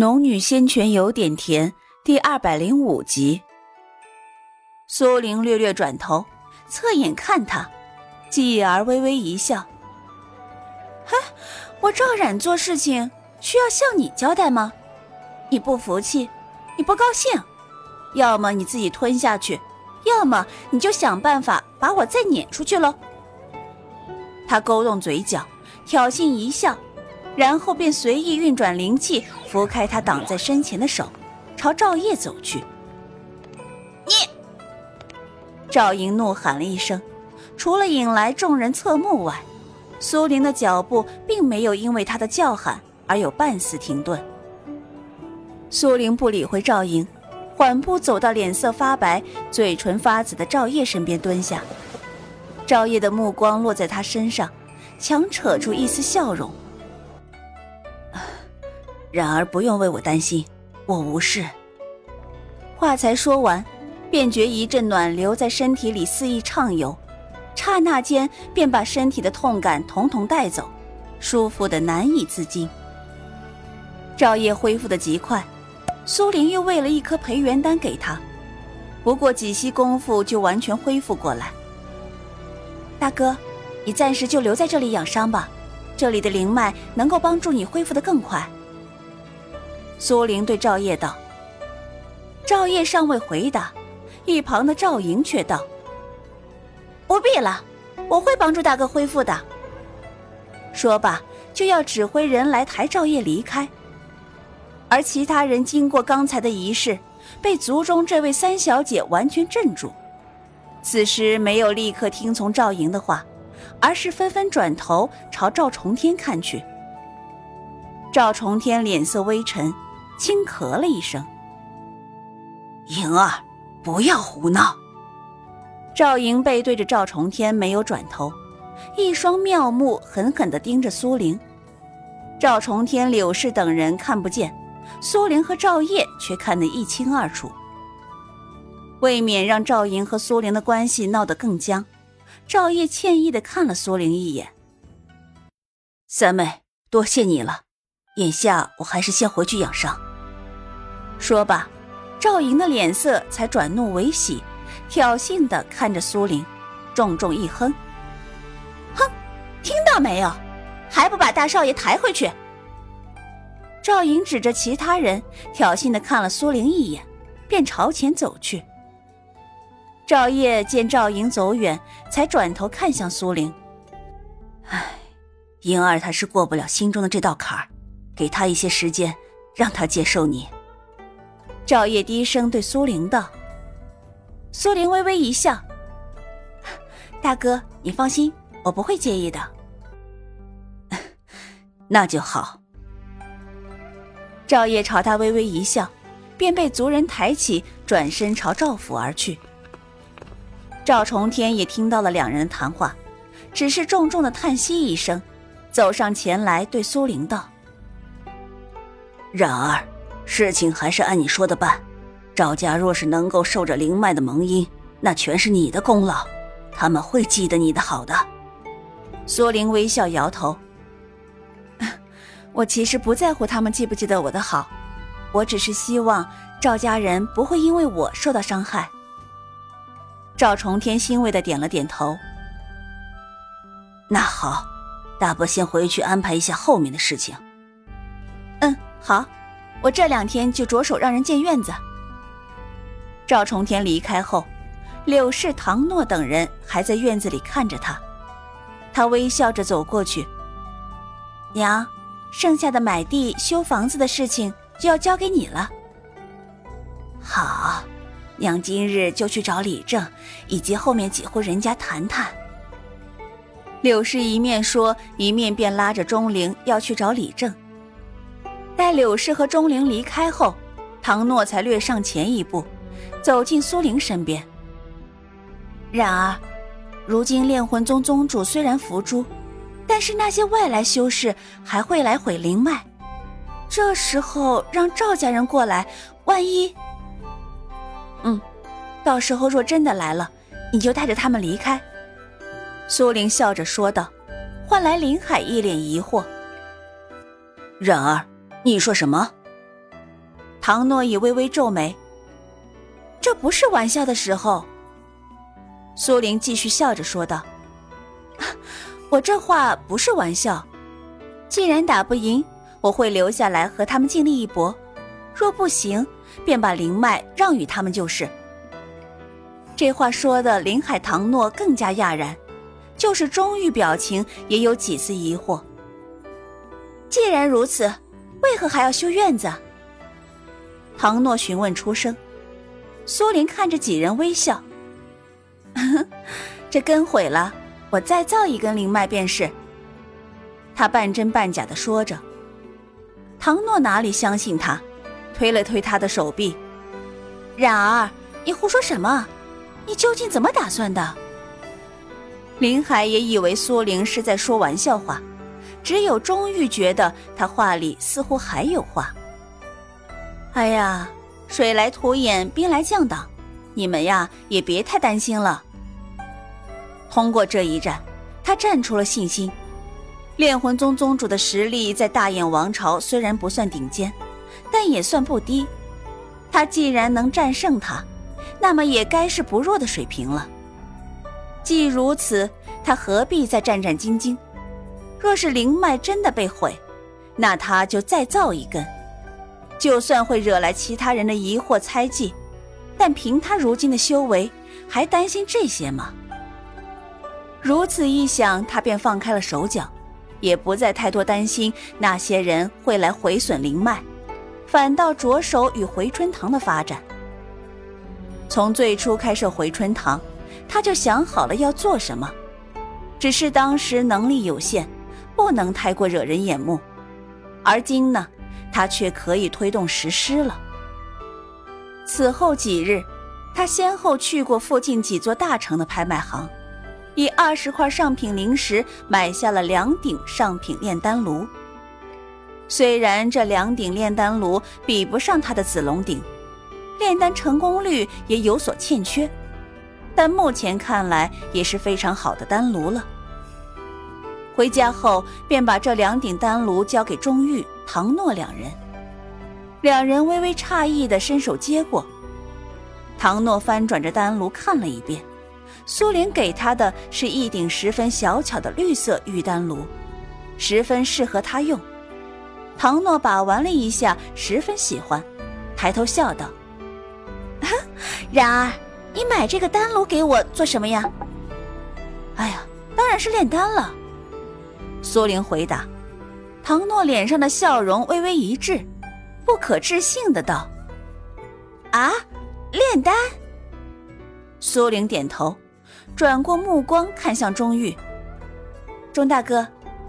农女仙泉有点甜，第二百零五集。苏玲略略转头，侧眼看他，继而微微一笑：“哼，我赵冉做事情需要向你交代吗？你不服气，你不高兴，要么你自己吞下去，要么你就想办法把我再撵出去喽。”他勾动嘴角，挑衅一笑。然后便随意运转灵气，拂开他挡在身前的手，朝赵烨走去。你！赵莹怒喊了一声，除了引来众人侧目外，苏玲的脚步并没有因为他的叫喊而有半丝停顿。苏玲不理会赵莹，缓步走到脸色发白、嘴唇发紫的赵烨身边蹲下。赵烨的目光落在他身上，强扯出一丝笑容。然而不用为我担心，我无事。话才说完，便觉一阵暖流在身体里肆意畅游，刹那间便把身体的痛感统统带走，舒服的难以自禁。赵烨恢复的极快，苏玲又喂了一颗培元丹给他，不过几息功夫就完全恢复过来。大哥，你暂时就留在这里养伤吧，这里的灵脉能够帮助你恢复的更快。苏玲对赵烨道：“赵烨尚未回答，一旁的赵莹却道：‘不必了，我会帮助大哥恢复的。’说罢，就要指挥人来抬赵烨离开。而其他人经过刚才的仪式，被族中这位三小姐完全镇住，此时没有立刻听从赵莹的话，而是纷纷转头朝赵重天看去。赵重天脸色微沉。”轻咳了一声，莹儿，不要胡闹。赵莹背对着赵重天，没有转头，一双妙目狠狠地盯着苏玲。赵重天、柳氏等人看不见，苏玲和赵烨却看得一清二楚。为免让赵莹和苏玲的关系闹得更僵，赵烨歉意地看了苏玲一眼：“三妹，多谢你了，眼下我还是先回去养伤。”说罢，赵莹的脸色才转怒为喜，挑衅的看着苏玲，重重一哼：“哼，听到没有？还不把大少爷抬回去！”赵莹指着其他人，挑衅的看了苏玲一眼，便朝前走去。赵烨见赵莹走远，才转头看向苏玲：“唉，莹儿她是过不了心中的这道坎儿，给她一些时间，让她接受你。”赵烨低声对苏玲道：“苏玲微微一笑，大哥，你放心，我不会介意的。那就好。”赵烨朝他微微一笑，便被族人抬起，转身朝赵府而去。赵重天也听到了两人的谈话，只是重重的叹息一声，走上前来对苏玲道：“然而。”事情还是按你说的办。赵家若是能够受着灵脉的蒙阴，那全是你的功劳，他们会记得你的好的。苏玲微笑摇头：“ 我其实不在乎他们记不记得我的好，我只是希望赵家人不会因为我受到伤害。”赵重天欣慰的点了点头：“那好，大伯先回去安排一下后面的事情。”“嗯，好。”我这两天就着手让人建院子。赵重天离开后，柳氏、唐诺等人还在院子里看着他。他微笑着走过去：“娘，剩下的买地、修房子的事情就要交给你了。”好，娘今日就去找李正以及后面几户人家谈谈。柳氏一面说，一面便拉着钟灵要去找李正。待柳氏和钟灵离开后，唐诺才略上前一步，走进苏玲身边。然而，如今炼魂宗宗主虽然伏诛，但是那些外来修士还会来毁灵脉。这时候让赵家人过来，万一……嗯，到时候若真的来了，你就带着他们离开。”苏玲笑着说道，换来林海一脸疑惑。然而。你说什么？唐诺也微微皱眉。这不是玩笑的时候。苏玲继续笑着说道：“ 我这话不是玩笑。既然打不赢，我会留下来和他们尽力一搏；若不行，便把灵脉让与他们就是。”这话说的，林海唐诺更加讶然，就是钟玉表情也有几丝疑惑。既然如此，为何还要修院子？唐诺询问出声。苏林看着几人微笑。这根毁了，我再造一根灵脉便是。他半真半假的说着。唐诺哪里相信他，推了推他的手臂。冉儿，你胡说什么？你究竟怎么打算的？林海也以为苏玲是在说玩笑话，只有钟玉觉得他话里似乎还有话。哎呀！水来土掩，兵来将挡，你们呀也别太担心了。通过这一战，他战出了信心。炼魂宗宗主的实力在大燕王朝虽然不算顶尖，但也算不低。他既然能战胜他，那么也该是不弱的水平了。既如此，他何必再战战兢兢？若是灵脉真的被毁，那他就再造一根。就算会惹来其他人的疑惑猜忌，但凭他如今的修为，还担心这些吗？如此一想，他便放开了手脚，也不再太多担心那些人会来毁损灵脉，反倒着手与回春堂的发展。从最初开设回春堂，他就想好了要做什么，只是当时能力有限，不能太过惹人眼目。而今呢？他却可以推动实施了。此后几日，他先后去过附近几座大城的拍卖行，以二十块上品灵石买下了两顶上品炼丹炉。虽然这两顶炼丹炉比不上他的紫龙鼎，炼丹成功率也有所欠缺，但目前看来也是非常好的丹炉了。回家后，便把这两顶丹炉交给钟玉、唐诺两人。两人微微诧异的伸手接过。唐诺翻转着丹炉看了一遍，苏玲给他的是一顶十分小巧的绿色玉丹炉，十分适合他用。唐诺把玩了一下，十分喜欢，抬头笑道：“然儿，你买这个丹炉给我做什么呀？”“哎呀，当然是炼丹了。”苏玲回答，唐诺脸上的笑容微微一滞，不可置信的道：“啊，炼丹。”苏玲点头，转过目光看向钟玉：“钟大哥，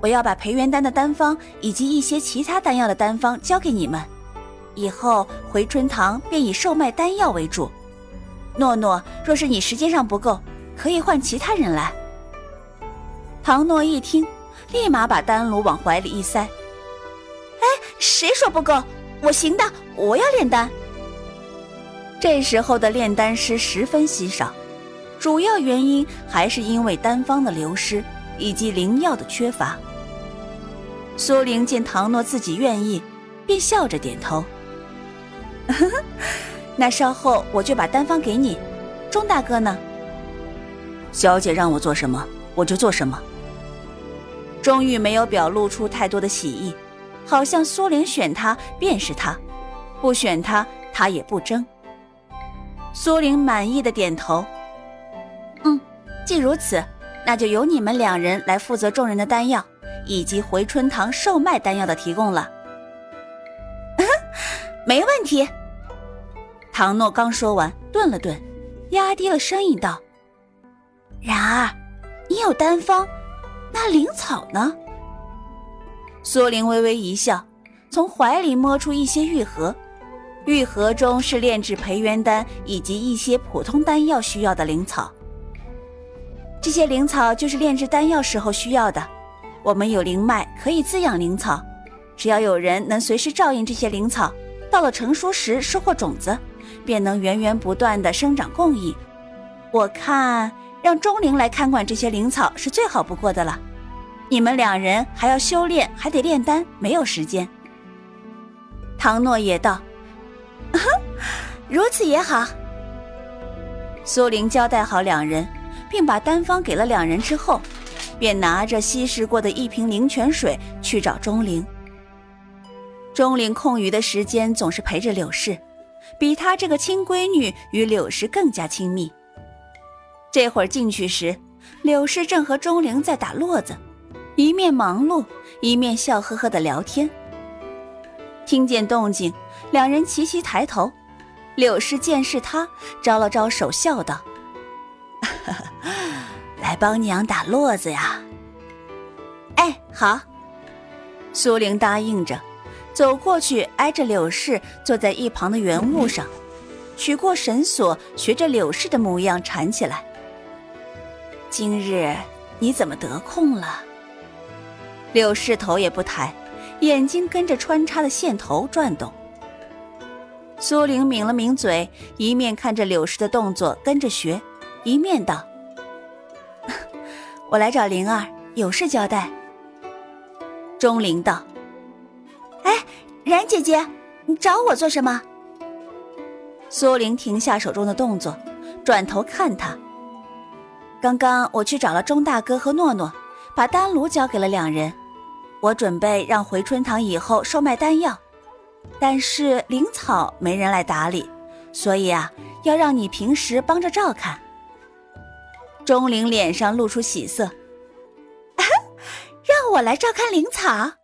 我要把培元丹的丹方以及一些其他丹药的丹方交给你们，以后回春堂便以售卖丹药为主。诺诺，若是你时间上不够，可以换其他人来。”唐诺一听。立马把丹炉往怀里一塞，哎，谁说不够？我行的，我要炼丹。这时候的炼丹师十分稀少，主要原因还是因为丹方的流失以及灵药的缺乏。苏玲见唐诺自己愿意，便笑着点头。那稍后我就把丹方给你，钟大哥呢？小姐让我做什么，我就做什么。钟玉没有表露出太多的喜意，好像苏玲选他便是他，不选他他也不争。苏玲满意的点头，嗯，既如此，那就由你们两人来负责众人的丹药，以及回春堂售卖丹药的提供了。没问题。唐诺刚说完，顿了顿，压低了声音道：“然儿，你有丹方。”那灵草呢？苏玲微微一笑，从怀里摸出一些玉盒，玉盒中是炼制培元丹以及一些普通丹药需要的灵草。这些灵草就是炼制丹药时候需要的。我们有灵脉可以滋养灵草，只要有人能随时照应这些灵草，到了成熟时收获种子，便能源源不断的生长供应。我看。让钟灵来看管这些灵草是最好不过的了。你们两人还要修炼，还得炼丹，没有时间。唐诺也道：“如此也好。苏玲交代好两人，并把单方给了两人之后，便拿着稀释过的一瓶灵泉水去找钟灵。钟灵空余的时间总是陪着柳氏，比她这个亲闺女与柳氏更加亲密。这会儿进去时，柳氏正和钟灵在打络子，一面忙碌，一面笑呵呵的聊天。听见动静，两人齐齐抬头。柳氏见是他，招了招手，笑道：“ 来帮娘打络子呀。”哎，好。苏玲答应着，走过去，挨着柳氏坐在一旁的圆物上，取过绳索，学着柳氏的模样缠起来。今日你怎么得空了？柳氏头也不抬，眼睛跟着穿插的线头转动。苏玲抿了抿嘴，一面看着柳氏的动作跟着学，一面道：“ 我来找灵儿，有事交代。”钟灵道：“哎，冉姐姐，你找我做什么？”苏玲停下手中的动作，转头看他。刚刚我去找了钟大哥和诺诺，把丹炉交给了两人，我准备让回春堂以后售卖丹药。但是灵草没人来打理，所以啊，要让你平时帮着照看。钟灵脸上露出喜色，啊让我来照看灵草。